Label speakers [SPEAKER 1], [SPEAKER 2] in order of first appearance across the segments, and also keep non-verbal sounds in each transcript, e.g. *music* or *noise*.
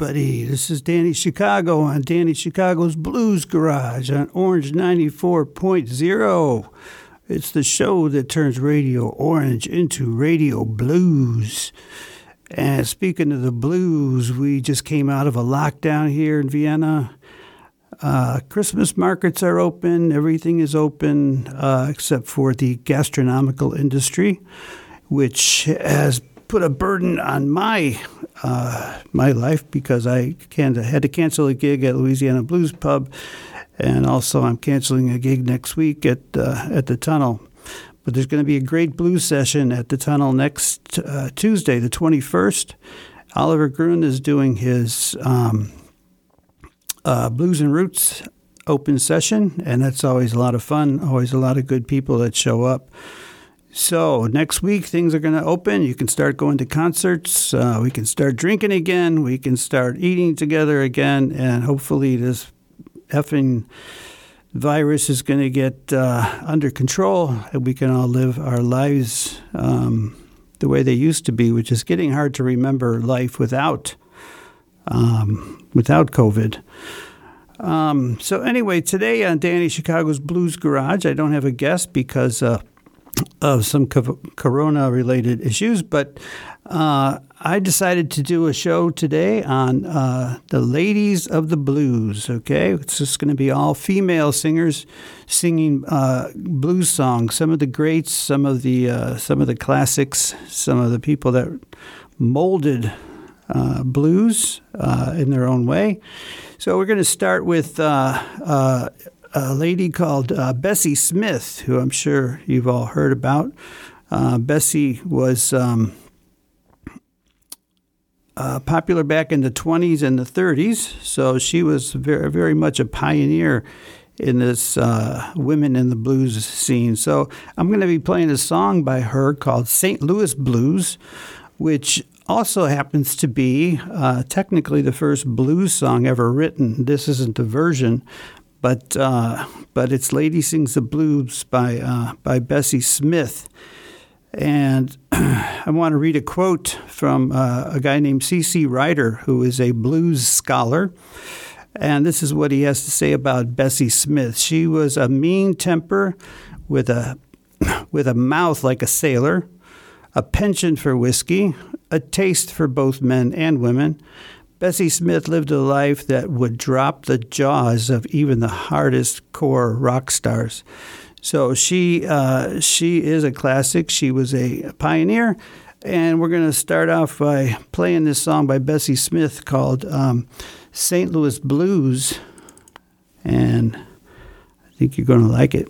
[SPEAKER 1] everybody. This is Danny Chicago on Danny Chicago's Blues Garage on Orange 94.0. It's the show that turns Radio Orange into Radio Blues. And speaking of the blues, we just came out of a lockdown here in Vienna. Uh, Christmas markets are open, everything is open uh, except for the gastronomical industry, which has put a burden on my uh, my life because I can, had to cancel a gig at Louisiana Blues Pub, and also I'm canceling a gig next week at uh, at the Tunnel. But there's going to be a great blues session at the Tunnel next uh, Tuesday, the 21st. Oliver Gruen is doing his um, uh, Blues and Roots open session, and that's always a lot of fun. Always a lot of good people that show up. So next week things are going to open. You can start going to concerts. Uh, we can start drinking again. We can start eating together again, and hopefully this effing virus is going to get uh, under control, and we can all live our lives um, the way they used to be, which is getting hard to remember life without um, without COVID. Um, so anyway, today on Danny Chicago's Blues Garage, I don't have a guest because. Uh, of some corona related issues, but uh, I decided to do a show today on uh, the ladies of the blues. Okay, it's just going to be all female singers singing uh, blues songs. Some of the greats, some of the uh, some of the classics, some of the people that molded uh, blues uh, in their own way. So we're going to start with a lady called uh, Bessie Smith, who I'm sure you've all heard about. Uh, Bessie was um, uh, popular back in the 20s and the 30s, so she was very, very much a pioneer in this uh, women in the blues scene. So I'm going to be playing a song by her called St. Louis Blues, which also happens to be uh, technically the first blues song ever written. This isn't the version, but uh, but it's "Lady Sings the Blues" by uh, by Bessie Smith, and *clears throat* I want to read a quote from uh, a guy named C.C. Ryder, who is a blues scholar. And this is what he has to say about Bessie Smith. She was a mean temper with a *clears throat* with a mouth like a sailor, a penchant for whiskey, a taste for both men and women, Bessie Smith lived a life that would drop the jaws of even the hardest core rock stars. So she uh, she is a classic. She was a pioneer, and we're going to start off by playing this song by Bessie Smith called um, "St. Louis Blues," and I think you're going to like it.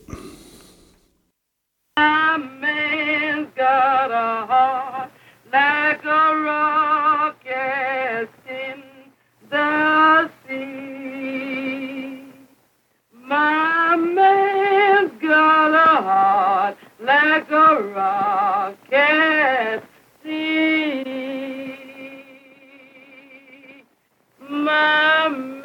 [SPEAKER 1] got a heart like a rocket got a heart like a rocket sea. My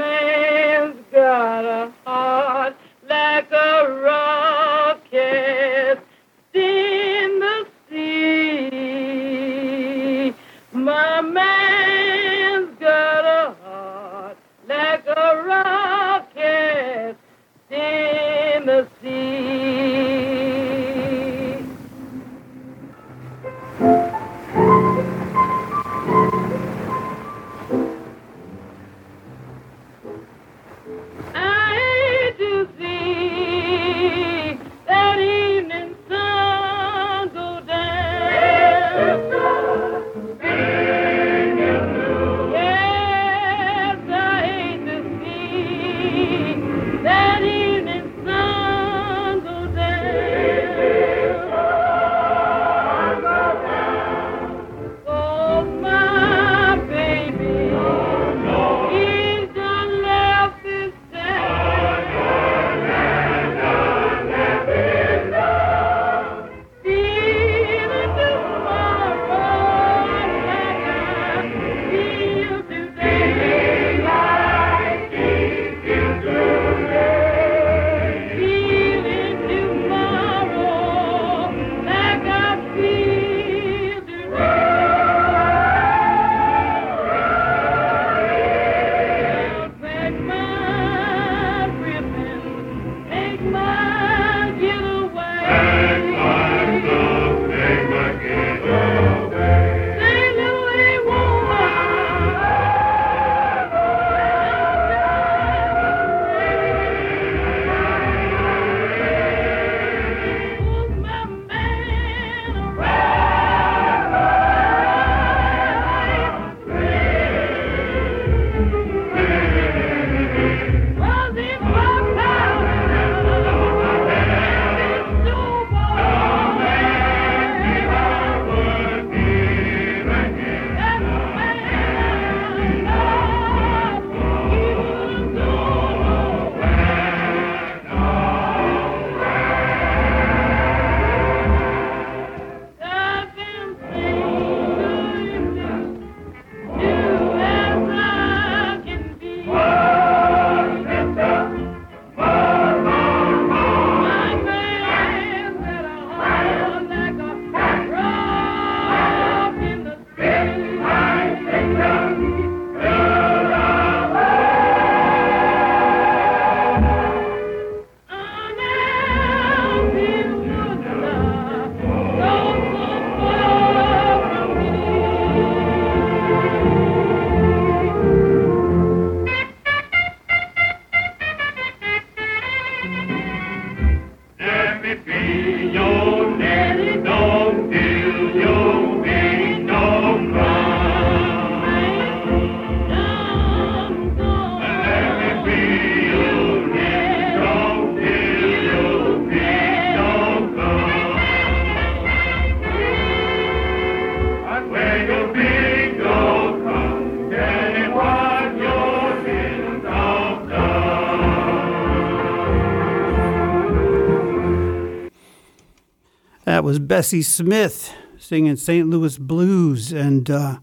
[SPEAKER 1] Bessie Smith singing St. Louis Blues. And uh,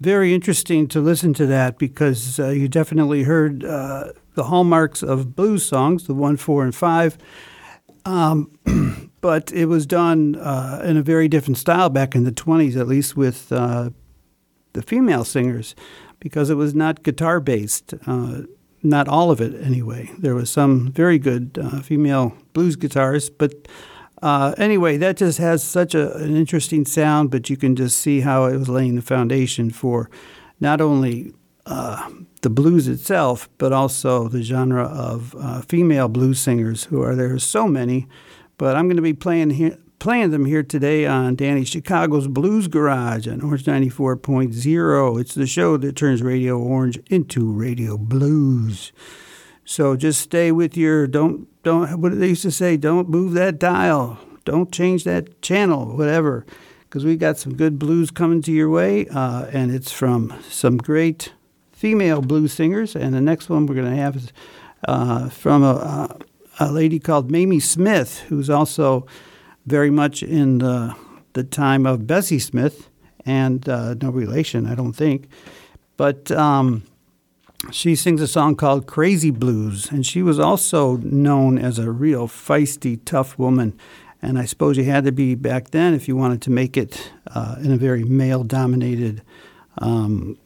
[SPEAKER 1] very interesting to listen to that because uh, you definitely heard uh, the hallmarks of blues songs, the one, four, and five. Um, *clears throat* but it was done uh, in a very different style back in the 20s, at least with uh, the female singers, because it was not guitar based. Not all of it, anyway. There was some very good uh, female blues guitarists, but uh, anyway, that just has such a, an interesting sound, but you can just see how it was laying the foundation for not only uh, the blues itself, but also the genre of uh, female blues singers who are there. So many, but I'm going to be playing playing them here today on Danny Chicago's Blues Garage on Orange 94.0. It's the show that turns Radio Orange into Radio Blues. So just stay with your don't don't what they used to say, don't move that dial, don't change that channel, whatever, because we got some good blues coming to your way, uh, and it's from some great female blues singers. And the next one we're going to have is uh, from a, a lady called Mamie Smith, who's also very much in the, the time of Bessie Smith, and uh, no relation, I don't think. But um, she sings a song called Crazy Blues, and she was also known as a real feisty, tough woman. And I suppose you had to be back then if you wanted to make it uh, in a very male dominated um,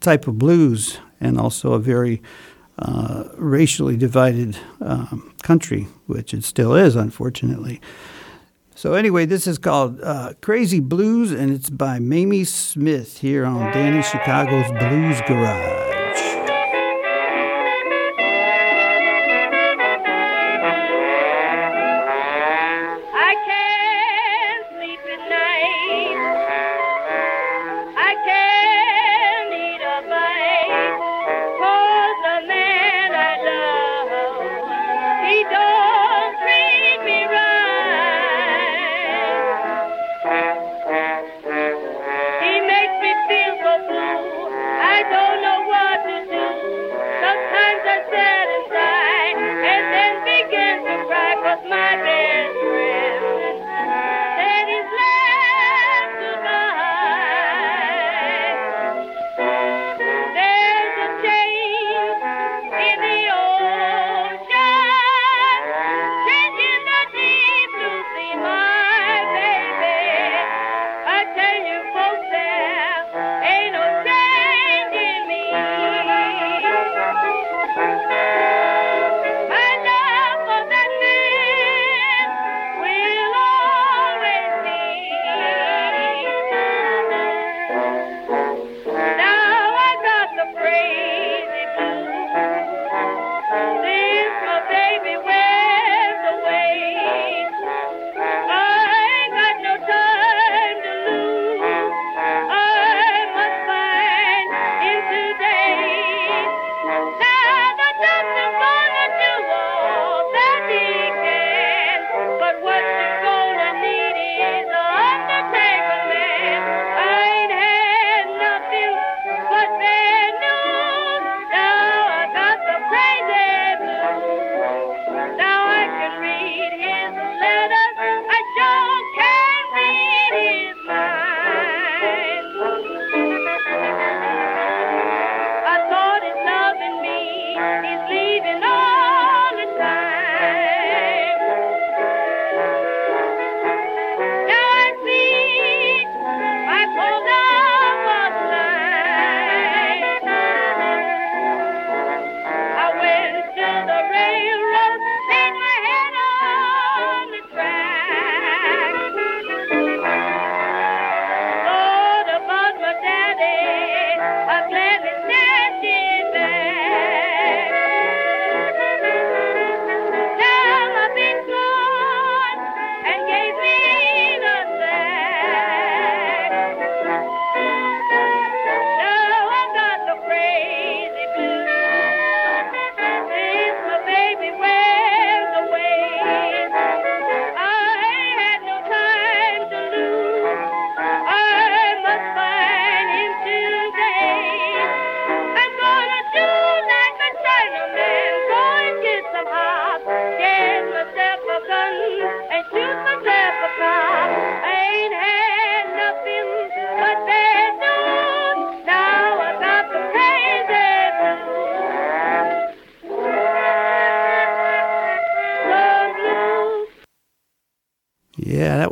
[SPEAKER 1] type of blues, and also a very uh, racially divided um, country, which it still is, unfortunately. So, anyway, this is called uh, Crazy Blues, and it's by Mamie Smith here on Danny Chicago's Blues Garage.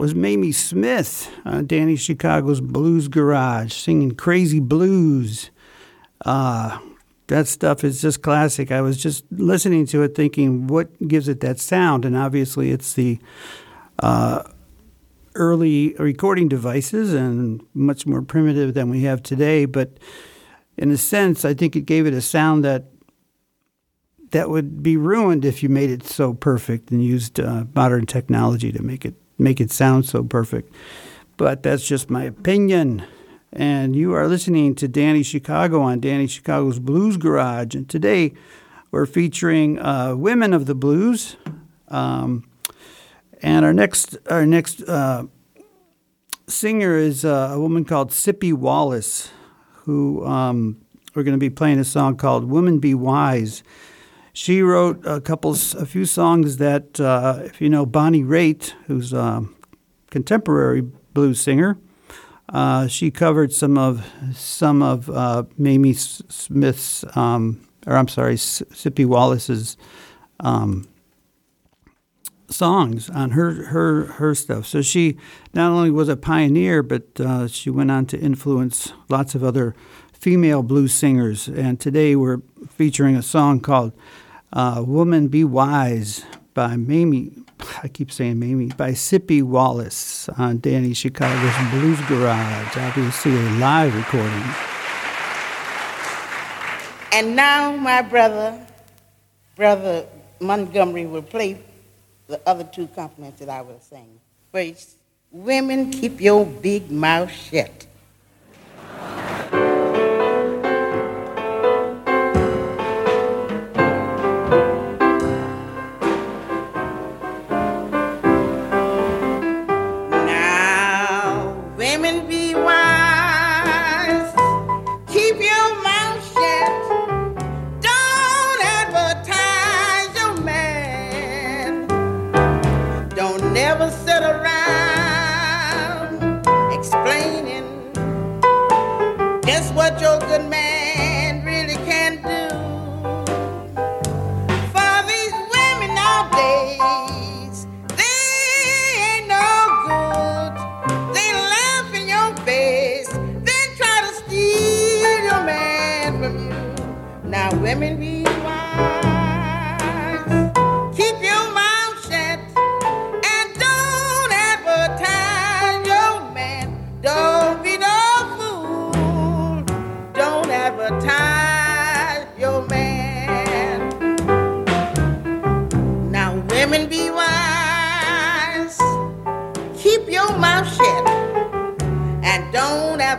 [SPEAKER 1] Was Mamie Smith, uh, Danny Chicago's Blues Garage, singing Crazy Blues. Uh, that stuff is just classic. I was just listening to it thinking, what gives it that sound? And obviously, it's the uh, early recording devices and much more primitive than we have today. But in a sense, I think it gave it a sound that that would be ruined if you made it so perfect and used uh, modern technology to make it make it sound so perfect. But that's just my opinion. And you are listening to Danny Chicago on Danny Chicago's Blues Garage. And today we're featuring uh, women of the blues. Um, and our next our next uh, singer is uh, a woman called Sippie Wallace, who um, we're going to be playing a song called "Women Be Wise." She wrote a couple, a few songs that, uh, if you know Bonnie Raitt, who's a contemporary blues singer, uh, she covered some of some of uh, Mamie Smith's, um, or I'm sorry, Sippie Wallace's um, songs on her her her stuff. So she not only was a pioneer, but uh, she went on to influence lots of other female blues singers. And today we're featuring a song called uh, Woman Be Wise by Mamie, I keep saying Mamie, by Sippie Wallace on Danny Chicago's Blues Garage, obviously a live recording.
[SPEAKER 2] And now my brother, Brother Montgomery, will play the other two compliments that I will sing. First, women keep your big mouth shut. Guess what your good man?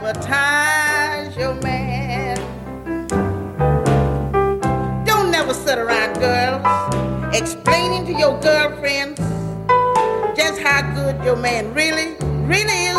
[SPEAKER 2] advertise your man. Don't never sit around girls explaining to your girlfriends just how good your man really, really is.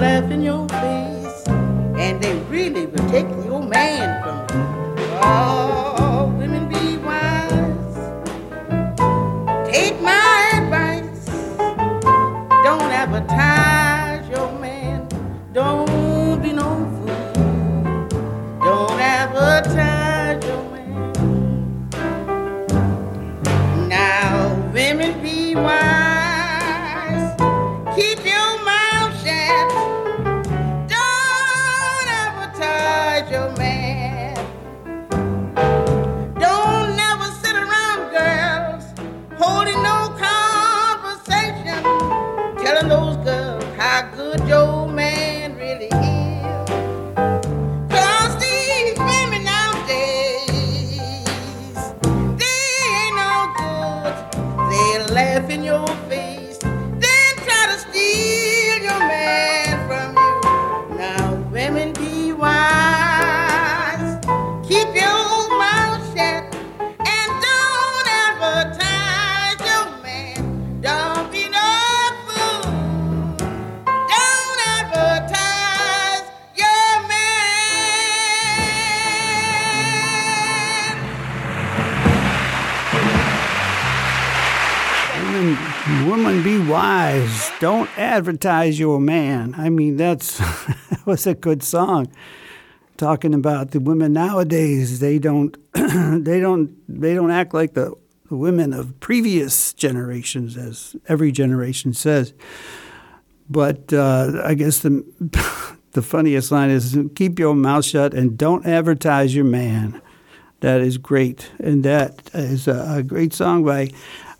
[SPEAKER 2] laugh in your face, and they really will take your man
[SPEAKER 1] from you. Wise. Don't advertise your man. I mean, that's *laughs* that was a good song. Talking about the women nowadays, they don't, *clears throat* they don't, they don't act like the, women of previous generations, as every generation says. But uh, I guess the *laughs* the funniest line is "Keep your mouth shut and don't advertise your man." That is great, and that is a, a great song by.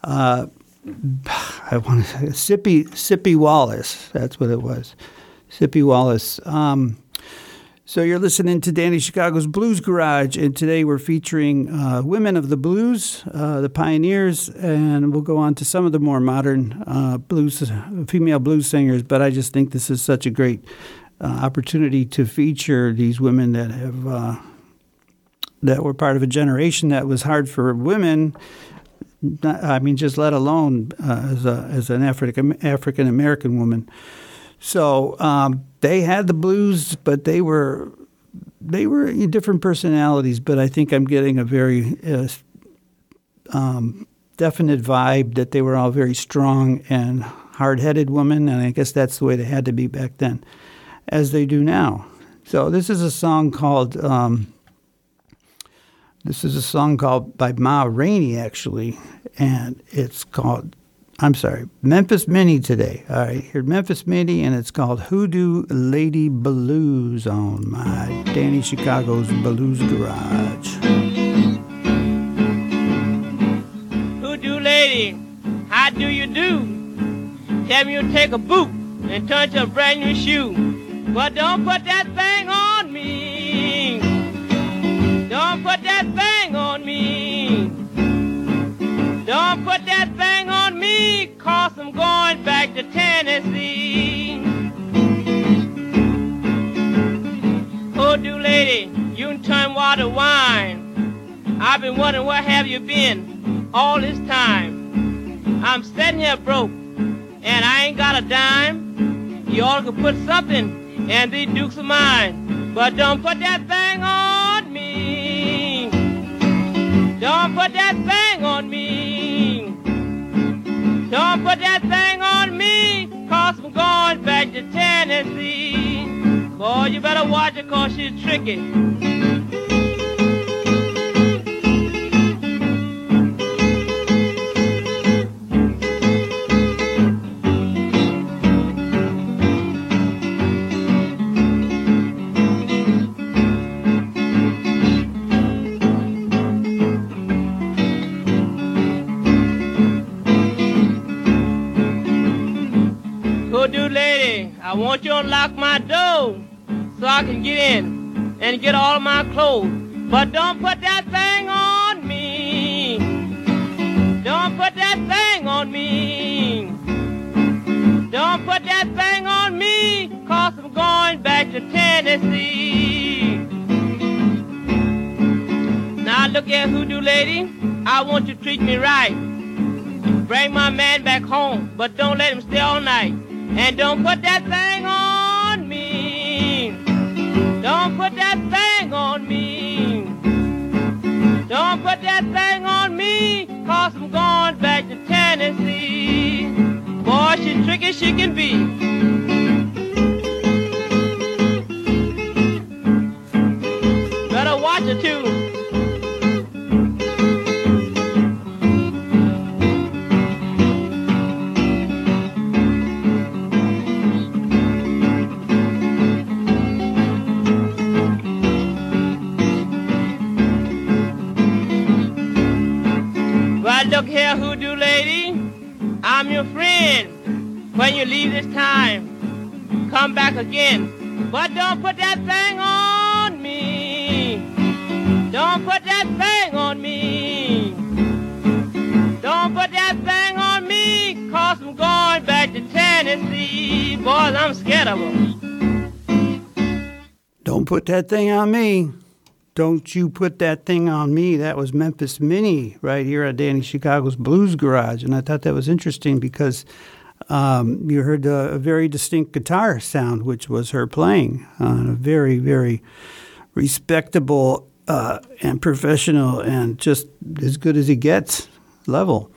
[SPEAKER 1] Uh, I want to say Sippie Sippie Wallace. That's what it was, Sippie Wallace. Um, so you're listening to Danny Chicago's Blues Garage, and today we're featuring uh, women of the blues, uh, the pioneers, and we'll go on to some of the more modern uh, blues, female blues singers. But I just think this is such a great uh, opportunity to feature these women that have uh, that were part of a generation that was hard for women I mean, just let alone uh, as, a, as an African African American woman. So um, they had the blues, but they were they were different personalities. But I think I'm getting a very uh, um, definite vibe that they were all very strong and hard-headed women, and I guess that's the way they had to be back then, as they do now. So this is a song called. Um, this is a song called by Ma Rainey, actually, and it's called, I'm sorry, Memphis Minnie today. All right, here Memphis Minnie, and it's called Hoodoo Lady Blues on my Danny Chicago's Blues Garage.
[SPEAKER 3] Hoodoo lady, how do you do? Tell me you take a boot and turn to a brand new shoe. But don't put that thing on that thing on me. Don't put that thing on me, cause I'm going back to Tennessee. Oh, Hoodoo lady, you can turn water wine. I've been wondering where have you been all this time. I'm sitting here broke, and I ain't got a dime. You all could put something in these dukes of mine, but don't put that thing on. Don't put that thing on me. Don't put that thing on me, cause I'm going back to Tennessee. Boy, you better watch her cause she's tricky. To unlock my door so I can get in and get all my clothes. But don't put that thing on me. Don't put that thing on me. Don't put that thing on me, cause I'm going back to Tennessee. Now look here, hoodoo lady, I want you to treat me right. Bring my man back home, but don't let him stay all night. And don't put that thing on. Don't put that thing on me. Don't put that thing on me, cause I'm going back to Tennessee. Boy, she's tricky she can be. Better watch her too. Come back again. But don't put that thing on me. Don't put that thing on me. Don't put that thing on me, cause I'm going back to Tennessee boys, I'm scared of them.
[SPEAKER 1] Don't put that thing on me. Don't you put that thing on me. That was Memphis Minnie right here at Danny Chicago's Blues Garage. And I thought that was interesting because um, you heard a, very distinct guitar sound, which was her playing on a very, very respectable uh, and professional and just as good as he gets level.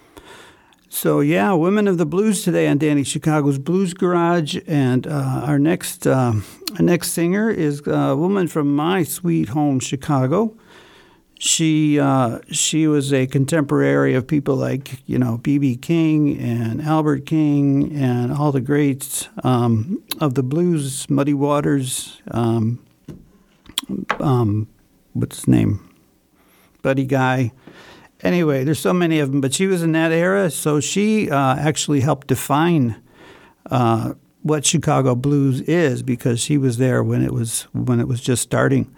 [SPEAKER 1] So yeah, women of the blues today on Danny Chicago's Blues Garage, and uh, our next uh, our next singer is a woman from my sweet home, Chicago. She uh, she was a contemporary of people like you know B.B. King and Albert King and all the greats um, of the blues, Muddy Waters, um, um, what's his name, Buddy Guy anyway, there's so many of them, but she was in that era, so she uh, actually helped define uh, what Chicago blues is because she was there when it was when it was just starting.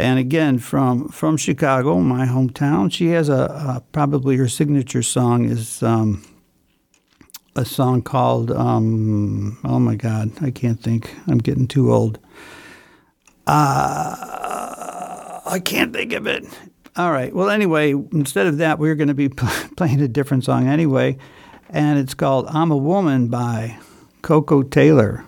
[SPEAKER 1] And again, from from Chicago, my hometown, she has a, a probably her signature song is um, a song called um, oh my God, I can't think. I'm getting too old. Uh, I can't think of it. All right. Well, anyway, instead of that, we're going to be *laughs* playing a different song anyway, and it's called I'm a Woman by Koko Taylor.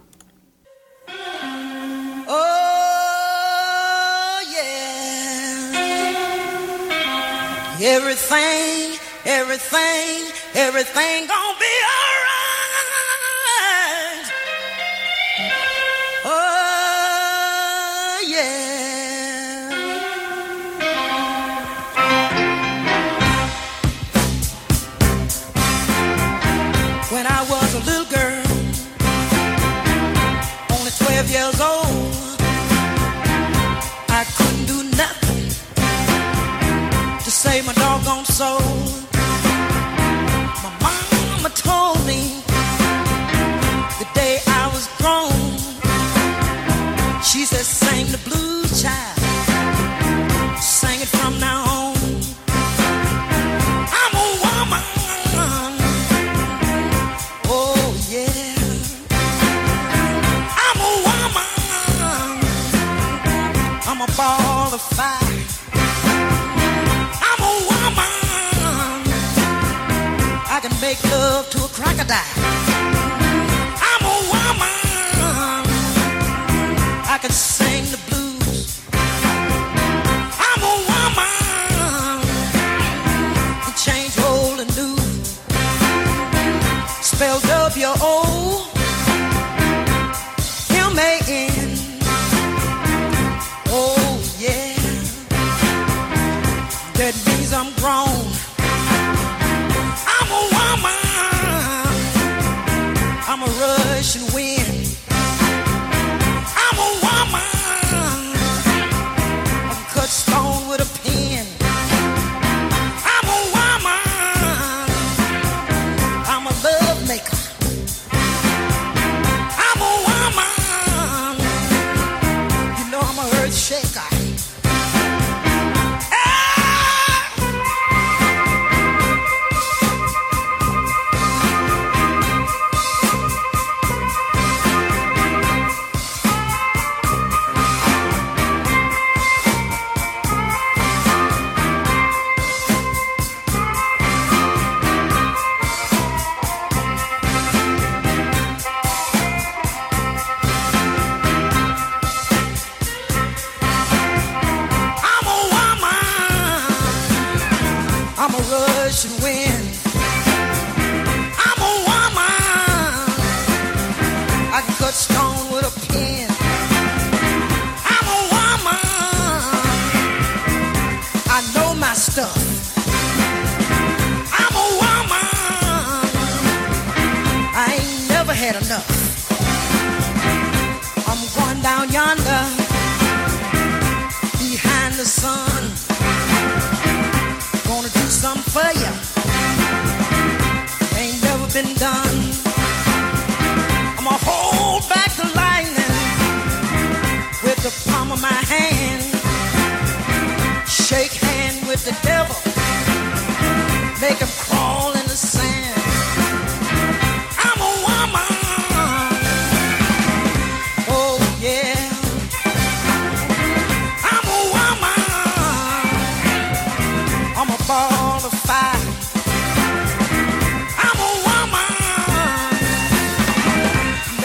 [SPEAKER 4] Everything, everything, everything gonna be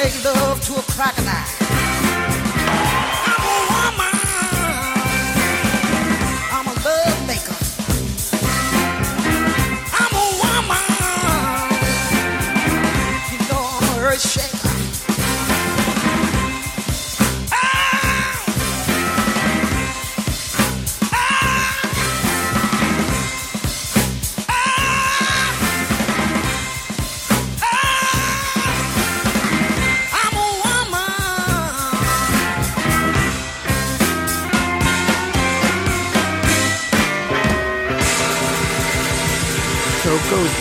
[SPEAKER 4] make love to a crocodile.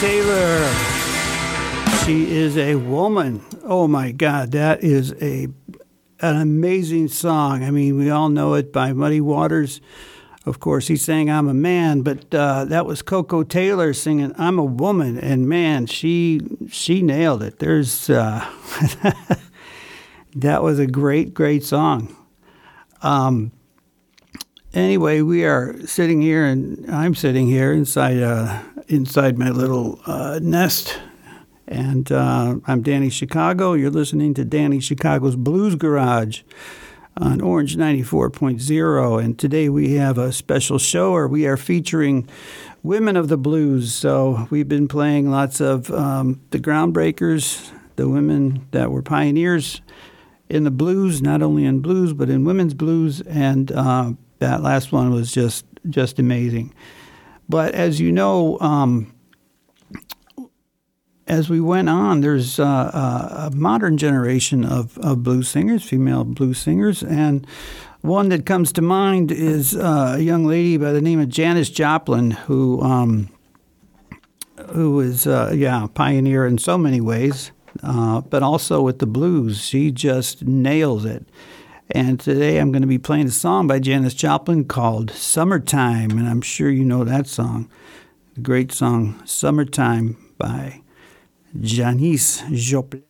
[SPEAKER 1] Taylor. She is a woman. Oh my God, that is a an amazing song. I mean, we all know it by Muddy Waters. Of course, he sang "I'm a Man," but uh, that was Koko Taylor singing "I'm a Woman," and man, she she nailed it. There's uh, *laughs* that was a great, great song. Um, anyway, we are sitting here, and I'm sitting here inside uh, inside my little uh, nest, and uh, I'm Danny Chicago. You're listening to Danny Chicago's Blues Garage on Orange 94.0, and today we have a special show, where we are featuring women of the blues. So we've been playing lots of um, the groundbreakers, the women that were pioneers in the blues, not only in blues but in women's blues, and uh, that last one was just just amazing. But as you know, um, as we went on, there's uh, a, a modern generation of, of blues singers, female blues singers, and one that comes to mind is uh, a young lady by the name of Janis Joplin, who um, who is uh, yeah a pioneer in so many ways, uh, but also with the blues, she just nails it. And today I'm going to be playing a song by Janis Joplin called "Summertime," and I'm sure you know that song. The great song "Summertime" by Janis Joplin.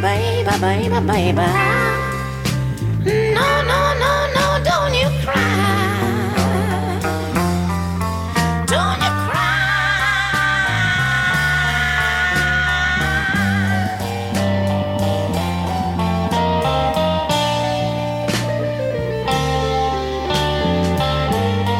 [SPEAKER 4] Baby, baby, baby,